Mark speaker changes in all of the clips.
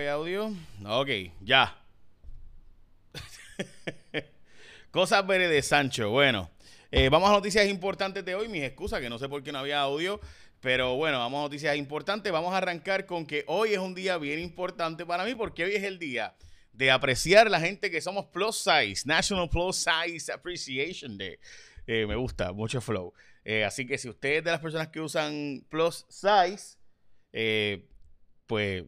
Speaker 1: audio? Ok, ya. Cosas veres de Sancho. Bueno, eh, vamos a noticias importantes de hoy. Mis excusas, que no sé por qué no había audio. Pero bueno, vamos a noticias importantes. Vamos a arrancar con que hoy es un día bien importante para mí porque hoy es el día de apreciar la gente que somos plus size, National Plus Size Appreciation Day. Eh, me gusta, mucho flow. Eh, así que si usted es de las personas que usan plus size, pues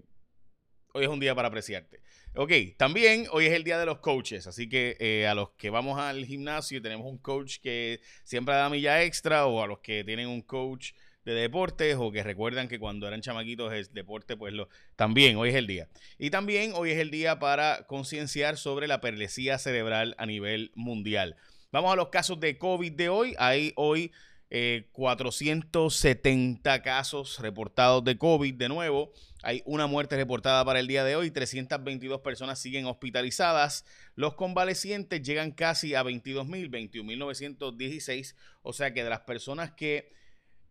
Speaker 1: hoy es un día para apreciarte. Ok, también hoy es el día de los coaches, así que eh, a los que vamos al gimnasio tenemos un coach que siempre da milla extra o a los que tienen un coach de deportes o que recuerdan que cuando eran chamaquitos el deporte, pues lo también hoy es el día. Y también hoy es el día para concienciar sobre la perlesía cerebral a nivel mundial. Vamos a los casos de COVID de hoy. Hay hoy 470 eh, casos reportados de COVID de nuevo. Hay una muerte reportada para el día de hoy. 322 personas siguen hospitalizadas. Los convalecientes llegan casi a 22.000, 21.916. O sea que de las personas que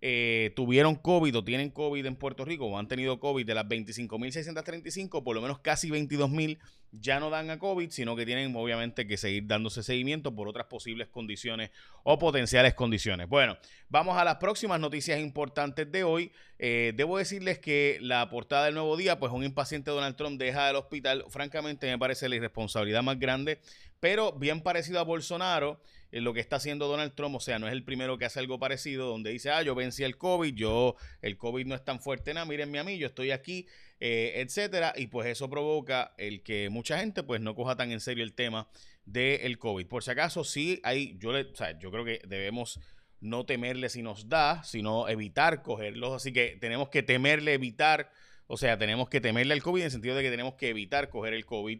Speaker 1: eh, tuvieron COVID o tienen COVID en Puerto Rico o han tenido COVID de las 25.635, por lo menos casi 22.000 ya no dan a COVID, sino que tienen obviamente que seguir dándose seguimiento por otras posibles condiciones o potenciales condiciones. Bueno, vamos a las próximas noticias importantes de hoy. Eh, debo decirles que la portada del nuevo día, pues un impaciente Donald Trump deja el hospital. Francamente me parece la irresponsabilidad más grande, pero bien parecido a Bolsonaro lo que está haciendo Donald Trump, o sea, no es el primero que hace algo parecido, donde dice, ah, yo vencí el COVID, yo, el COVID no es tan fuerte, nada, mírenme a mí, yo estoy aquí, eh, etcétera, y pues eso provoca el que mucha gente pues no coja tan en serio el tema del COVID. Por si acaso, sí hay, yo, le, o sea, yo creo que debemos no temerle si nos da, sino evitar cogerlos, así que tenemos que temerle, evitar, o sea, tenemos que temerle al COVID en el sentido de que tenemos que evitar coger el COVID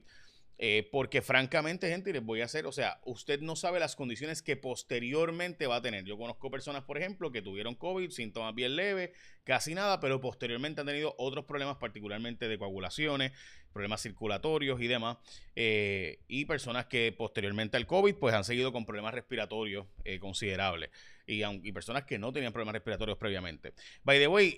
Speaker 1: eh, porque francamente, gente, les voy a hacer, o sea, usted no sabe las condiciones que posteriormente va a tener. Yo conozco personas, por ejemplo, que tuvieron COVID, síntomas bien leves, casi nada, pero posteriormente han tenido otros problemas, particularmente de coagulaciones, problemas circulatorios y demás. Eh, y personas que posteriormente al COVID, pues han seguido con problemas respiratorios eh, considerables. Y, y, personas que no tenían problemas respiratorios previamente. By the way,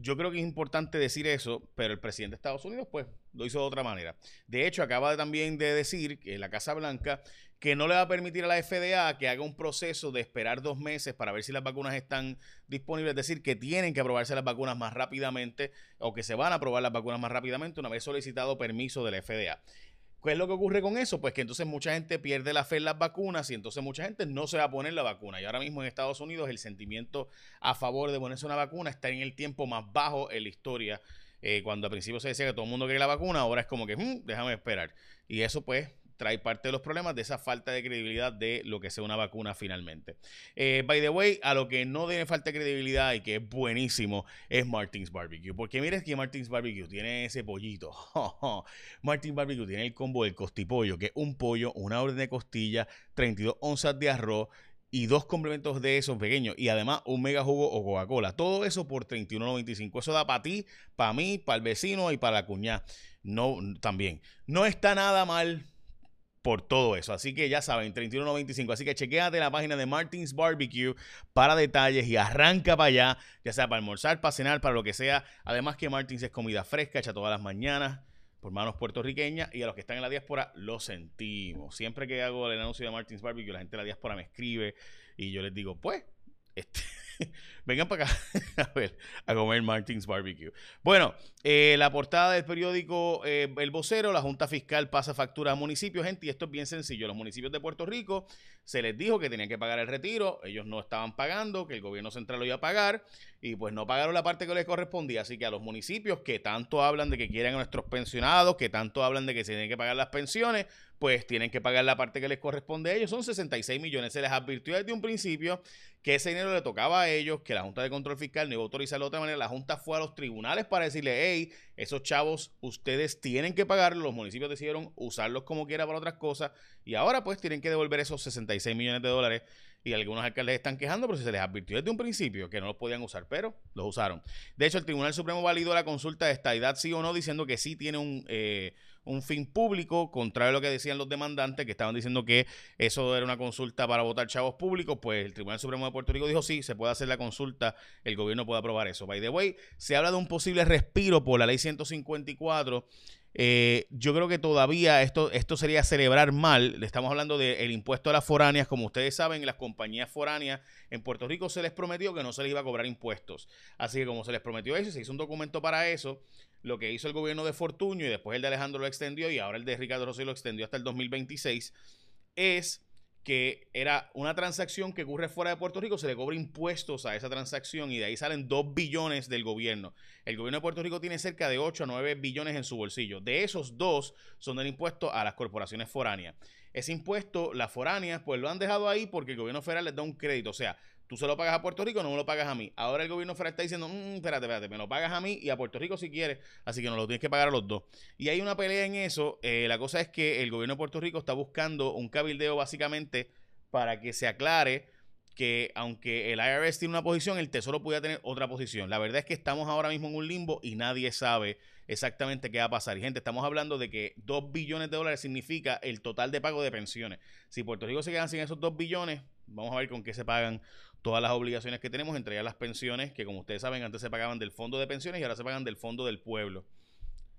Speaker 1: yo creo que es importante decir eso, pero el presidente de Estados Unidos, pues, lo hizo de otra manera. De hecho, acaba también de decir que la Casa Blanca que no le va a permitir a la FDA que haga un proceso de esperar dos meses para ver si las vacunas están disponibles, es decir, que tienen que aprobarse las vacunas más rápidamente o que se van a aprobar las vacunas más rápidamente una vez solicitado permiso de la FDA. ¿Qué es lo que ocurre con eso? Pues que entonces mucha gente pierde la fe en las vacunas y entonces mucha gente no se va a poner la vacuna. Y ahora mismo en Estados Unidos el sentimiento a favor de ponerse una vacuna está en el tiempo más bajo en la historia. Eh, cuando al principio se decía que todo el mundo quiere la vacuna, ahora es como que, hmm, déjame esperar. Y eso pues trae parte de los problemas de esa falta de credibilidad de lo que sea una vacuna finalmente. Eh, by the way, a lo que no tiene falta de credibilidad y que es buenísimo es Martins Barbecue. Porque mires que Martins Barbecue tiene ese pollito. Martins Barbecue tiene el combo del costipollo, que es un pollo, una orden de costilla, 32 onzas de arroz y dos complementos de esos pequeños y además un mega jugo o Coca-Cola. Todo eso por 31.95. Eso da para ti, para mí, para el vecino y para la cuñada. No, también. No está nada mal por todo eso. Así que ya saben, 31.95. Así que chequéate la página de Martins Barbecue para detalles y arranca para allá, ya sea para almorzar, para cenar, para lo que sea. Además que Martins es comida fresca, hecha todas las mañanas por manos puertorriqueñas y a los que están en la diáspora lo sentimos. Siempre que hago el anuncio de Martins Barbecue, la gente de la diáspora me escribe y yo les digo, pues, este Vengan para acá a ver, a comer Martins Barbecue. Bueno, eh, la portada del periódico eh, El Vocero, la Junta Fiscal pasa factura a municipios, gente, y esto es bien sencillo. Los municipios de Puerto Rico se les dijo que tenían que pagar el retiro, ellos no estaban pagando, que el gobierno central lo iba a pagar, y pues no pagaron la parte que les correspondía. Así que a los municipios que tanto hablan de que quieren a nuestros pensionados, que tanto hablan de que se tienen que pagar las pensiones, pues tienen que pagar la parte que les corresponde a ellos. Son 66 millones. Se les advirtió desde un principio que ese dinero le tocaba a ellos, que la Junta de Control Fiscal no iba a autorizarlo de otra manera. La Junta fue a los tribunales para decirle, hey, esos chavos ustedes tienen que pagarlos. Los municipios decidieron usarlos como quiera para otras cosas y ahora pues tienen que devolver esos 66 millones de dólares y algunos alcaldes están quejando, pero se les advirtió desde un principio que no los podían usar, pero los usaron. De hecho, el Tribunal Supremo validó la consulta de estadidad sí o no, diciendo que sí tiene un, eh, un fin público, contrario a lo que decían los demandantes, que estaban diciendo que eso era una consulta para votar chavos públicos, pues el Tribunal Supremo de Puerto Rico dijo sí, se puede hacer la consulta, el gobierno puede aprobar eso. By the way, se habla de un posible respiro por la ley 154 eh, yo creo que todavía esto, esto sería celebrar mal. Le estamos hablando del impuesto a las foráneas. Como ustedes saben, las compañías foráneas en Puerto Rico se les prometió que no se les iba a cobrar impuestos. Así que como se les prometió eso, se hizo un documento para eso. Lo que hizo el gobierno de Fortuño y después el de Alejandro lo extendió y ahora el de Ricardo Rosselló lo extendió hasta el 2026 es que era una transacción que ocurre fuera de Puerto Rico, se le cobra impuestos a esa transacción y de ahí salen 2 billones del gobierno. El gobierno de Puerto Rico tiene cerca de 8 a 9 billones en su bolsillo. De esos dos son del impuesto a las corporaciones foráneas. Ese impuesto, las foráneas, pues lo han dejado ahí porque el gobierno federal les da un crédito. O sea, Tú se lo pagas a Puerto Rico, no me lo pagas a mí. Ahora el gobierno federal está diciendo, mmm, espérate, espérate, me lo pagas a mí y a Puerto Rico si quieres, así que no lo tienes que pagar a los dos. Y hay una pelea en eso. Eh, la cosa es que el gobierno de Puerto Rico está buscando un cabildeo básicamente para que se aclare que aunque el IRS tiene una posición, el Tesoro puede tener otra posición. La verdad es que estamos ahora mismo en un limbo y nadie sabe exactamente qué va a pasar. Y gente, estamos hablando de que 2 billones de dólares significa el total de pago de pensiones. Si Puerto Rico se queda sin esos 2 billones, vamos a ver con qué se pagan todas las obligaciones que tenemos, entre ellas las pensiones, que como ustedes saben, antes se pagaban del fondo de pensiones y ahora se pagan del fondo del pueblo.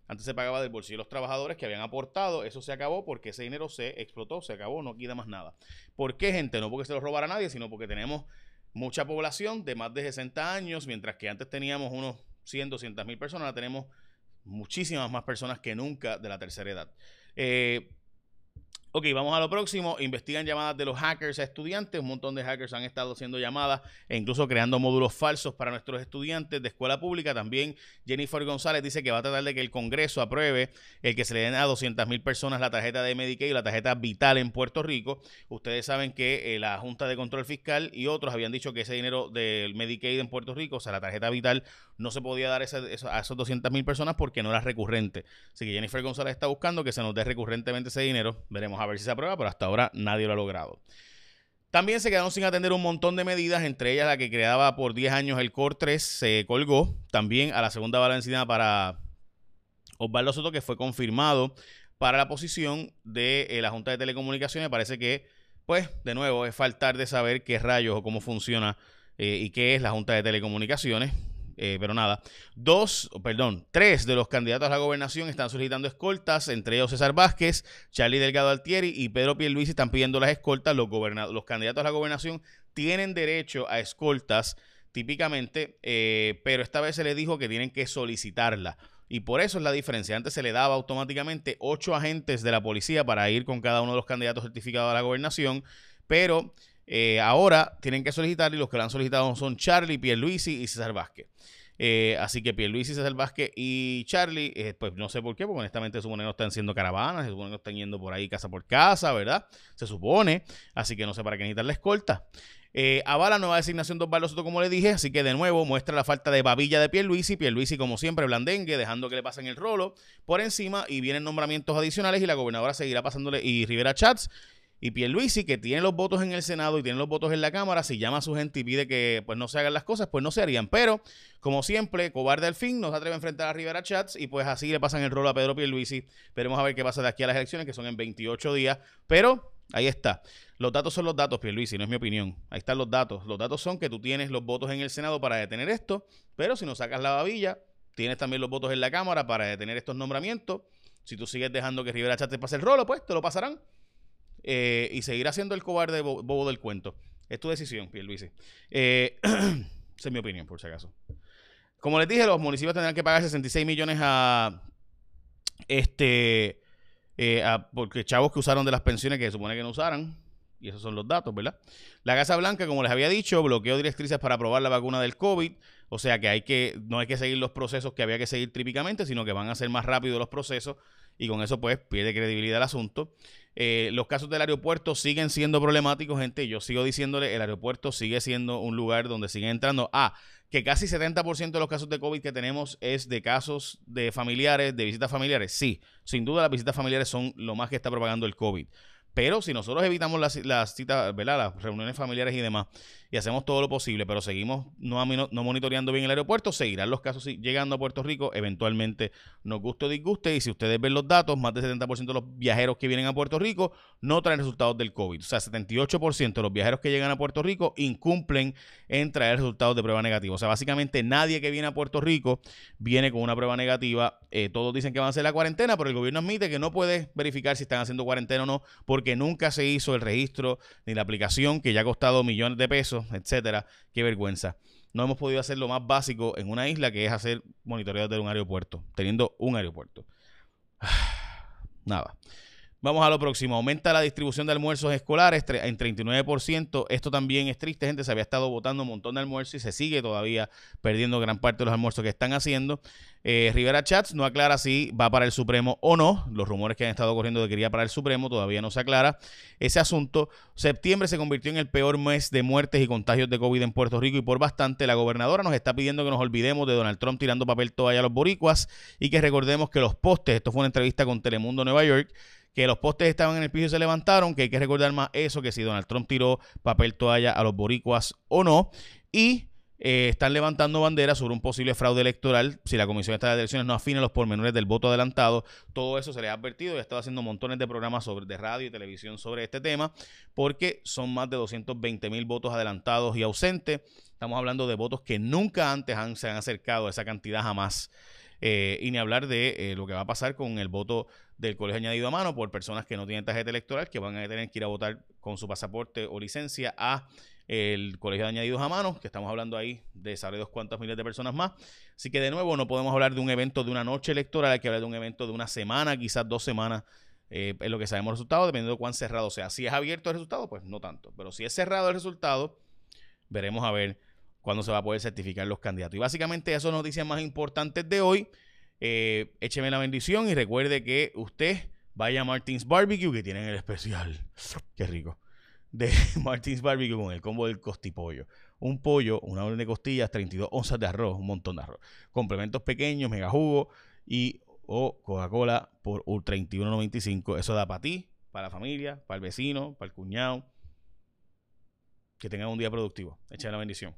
Speaker 1: Antes se pagaba del bolsillo de los trabajadores que habían aportado. Eso se acabó porque ese dinero se explotó, se acabó, no queda más nada. ¿Por qué, gente? No porque se lo robara a nadie, sino porque tenemos mucha población de más de 60 años, mientras que antes teníamos unos 100, 200 mil personas, ahora tenemos muchísimas más personas que nunca de la tercera edad. Eh, Ok, vamos a lo próximo. Investigan llamadas de los hackers a estudiantes. Un montón de hackers han estado haciendo llamadas e incluso creando módulos falsos para nuestros estudiantes de escuela pública. También Jennifer González dice que va a tratar de que el Congreso apruebe el que se le den a 200 mil personas la tarjeta de Medicaid y la tarjeta vital en Puerto Rico. Ustedes saben que eh, la Junta de Control Fiscal y otros habían dicho que ese dinero del Medicaid en Puerto Rico, o sea, la tarjeta vital, no se podía dar a esas 200 mil personas porque no era recurrente. Así que Jennifer González está buscando que se nos dé recurrentemente ese dinero. Veremos a ver si se aprueba, pero hasta ahora nadie lo ha logrado. También se quedaron sin atender un montón de medidas, entre ellas la que creaba por 10 años el COR 3 se colgó. También a la segunda bala para Osvaldo Soto, que fue confirmado para la posición de eh, la Junta de Telecomunicaciones. Parece que, pues, de nuevo, es faltar de saber qué rayos o cómo funciona eh, y qué es la Junta de Telecomunicaciones. Eh, pero nada, dos, perdón, tres de los candidatos a la gobernación están solicitando escoltas, entre ellos César Vázquez, Charlie Delgado Altieri y Pedro Pierluisi están pidiendo las escoltas. Los, los candidatos a la gobernación tienen derecho a escoltas típicamente, eh, pero esta vez se les dijo que tienen que solicitarla. Y por eso es la diferencia. Antes se le daba automáticamente ocho agentes de la policía para ir con cada uno de los candidatos certificados a la gobernación, pero eh, ahora tienen que solicitar y los que lo han solicitado son Charlie, Pierluisi y César Vázquez. Eh, así que Pierluisi, César Vázquez y Charlie, eh, pues no sé por qué, porque honestamente se supone que no están haciendo caravanas, se supone que no están yendo por ahí casa por casa, ¿verdad? Se supone, así que no sé para qué necesitan la escolta. Eh, avala nueva designación de Osvaldo como le dije, así que de nuevo muestra la falta de babilla de Pierluisi, Pierluisi como siempre blandengue, dejando que le pasen el rolo por encima y vienen nombramientos adicionales y la gobernadora seguirá pasándole y Rivera Chats y Pierluisi, que tiene los votos en el Senado y tiene los votos en la Cámara, si llama a su gente y pide que pues, no se hagan las cosas, pues no se harían. Pero, como siempre, cobarde al fin, no se atreve a enfrentar a Rivera Chats y pues así le pasan el rol a Pedro Pierluisi. Veremos a ver qué pasa de aquí a las elecciones, que son en 28 días. Pero, ahí está. Los datos son los datos, Pierluisi, no es mi opinión. Ahí están los datos. Los datos son que tú tienes los votos en el Senado para detener esto, pero si no sacas la babilla, tienes también los votos en la Cámara para detener estos nombramientos. Si tú sigues dejando que Rivera Chats te pase el rolo, pues te lo pasarán. Eh, y seguir haciendo el cobarde bobo del cuento. Es tu decisión, Pierluisi. Eh, esa es mi opinión, por si acaso. Como les dije, los municipios tendrán que pagar 66 millones a este eh, porque chavos que usaron de las pensiones que se supone que no usaran. Y esos son los datos, ¿verdad? La Casa Blanca, como les había dicho, bloqueó directrices para aprobar la vacuna del COVID. O sea que hay que, no hay que seguir los procesos que había que seguir típicamente, sino que van a ser más rápidos los procesos y con eso pues pierde credibilidad el asunto. Eh, los casos del aeropuerto siguen siendo problemáticos, gente. Yo sigo diciéndole, el aeropuerto sigue siendo un lugar donde siguen entrando. Ah, que casi 70% de los casos de COVID que tenemos es de casos de familiares, de visitas familiares. Sí, sin duda las visitas familiares son lo más que está propagando el COVID. Pero si nosotros evitamos las, citas, ¿verdad? Las reuniones familiares y demás, y hacemos todo lo posible, pero seguimos no, no monitoreando bien el aeropuerto, seguirán los casos llegando a Puerto Rico, eventualmente nos guste o disguste, y si ustedes ven los datos, más del 70% de los viajeros que vienen a Puerto Rico no traen resultados del COVID. O sea, 78% de los viajeros que llegan a Puerto Rico incumplen en traer resultados de prueba negativa. O sea, básicamente nadie que viene a Puerto Rico viene con una prueba negativa. Eh, todos dicen que van a hacer la cuarentena, pero el gobierno admite que no puede verificar si están haciendo cuarentena o no, porque nunca se hizo el registro ni la aplicación que ya ha costado millones de pesos, etcétera. Qué vergüenza. No hemos podido hacer lo más básico en una isla, que es hacer monitoreo de un aeropuerto, teniendo un aeropuerto. Nada. Vamos a lo próximo. Aumenta la distribución de almuerzos escolares en 39%. Esto también es triste, gente. Se había estado votando un montón de almuerzos y se sigue todavía perdiendo gran parte de los almuerzos que están haciendo. Eh, Rivera Chats no aclara si va para el Supremo o no. Los rumores que han estado corriendo de que iría para el Supremo todavía no se aclara ese asunto. Septiembre se convirtió en el peor mes de muertes y contagios de COVID en Puerto Rico y por bastante la gobernadora nos está pidiendo que nos olvidemos de Donald Trump tirando papel toalla a los boricuas y que recordemos que los postes, esto fue una entrevista con Telemundo Nueva York, que los postes estaban en el piso y se levantaron, que hay que recordar más eso, que si Donald Trump tiró papel toalla a los boricuas o no. Y eh, están levantando banderas sobre un posible fraude electoral si la Comisión de Elecciones no afina los pormenores del voto adelantado. Todo eso se les ha advertido y ha estado haciendo montones de programas sobre, de radio y televisión sobre este tema porque son más de 220 mil votos adelantados y ausentes. Estamos hablando de votos que nunca antes se han acercado a esa cantidad jamás. Eh, y ni hablar de eh, lo que va a pasar con el voto del colegio añadido a mano por personas que no tienen tarjeta electoral, que van a tener que ir a votar con su pasaporte o licencia a el colegio de añadidos a mano, que estamos hablando ahí de saber dos cuantas miles de personas más. Así que de nuevo no podemos hablar de un evento de una noche electoral, hay que hablar de un evento de una semana, quizás dos semanas, eh, es lo que sabemos el resultado, dependiendo de cuán cerrado sea. Si es abierto el resultado, pues no tanto. Pero si es cerrado el resultado, veremos a ver cuándo se va a poder certificar los candidatos. Y básicamente esas son noticias más importantes de hoy. Eh, écheme la bendición y recuerde que usted vaya a Martins Barbecue que tienen el especial. Qué rico. De Martins Barbecue con el combo del costipollo. Un pollo, una orden de costillas, 32 onzas de arroz, un montón de arroz. Complementos pequeños, mega jugo y o Coca-Cola por 31.95. Eso da para ti, para la familia, para el vecino, para el cuñado. Que tengan un día productivo. Écheme la bendición.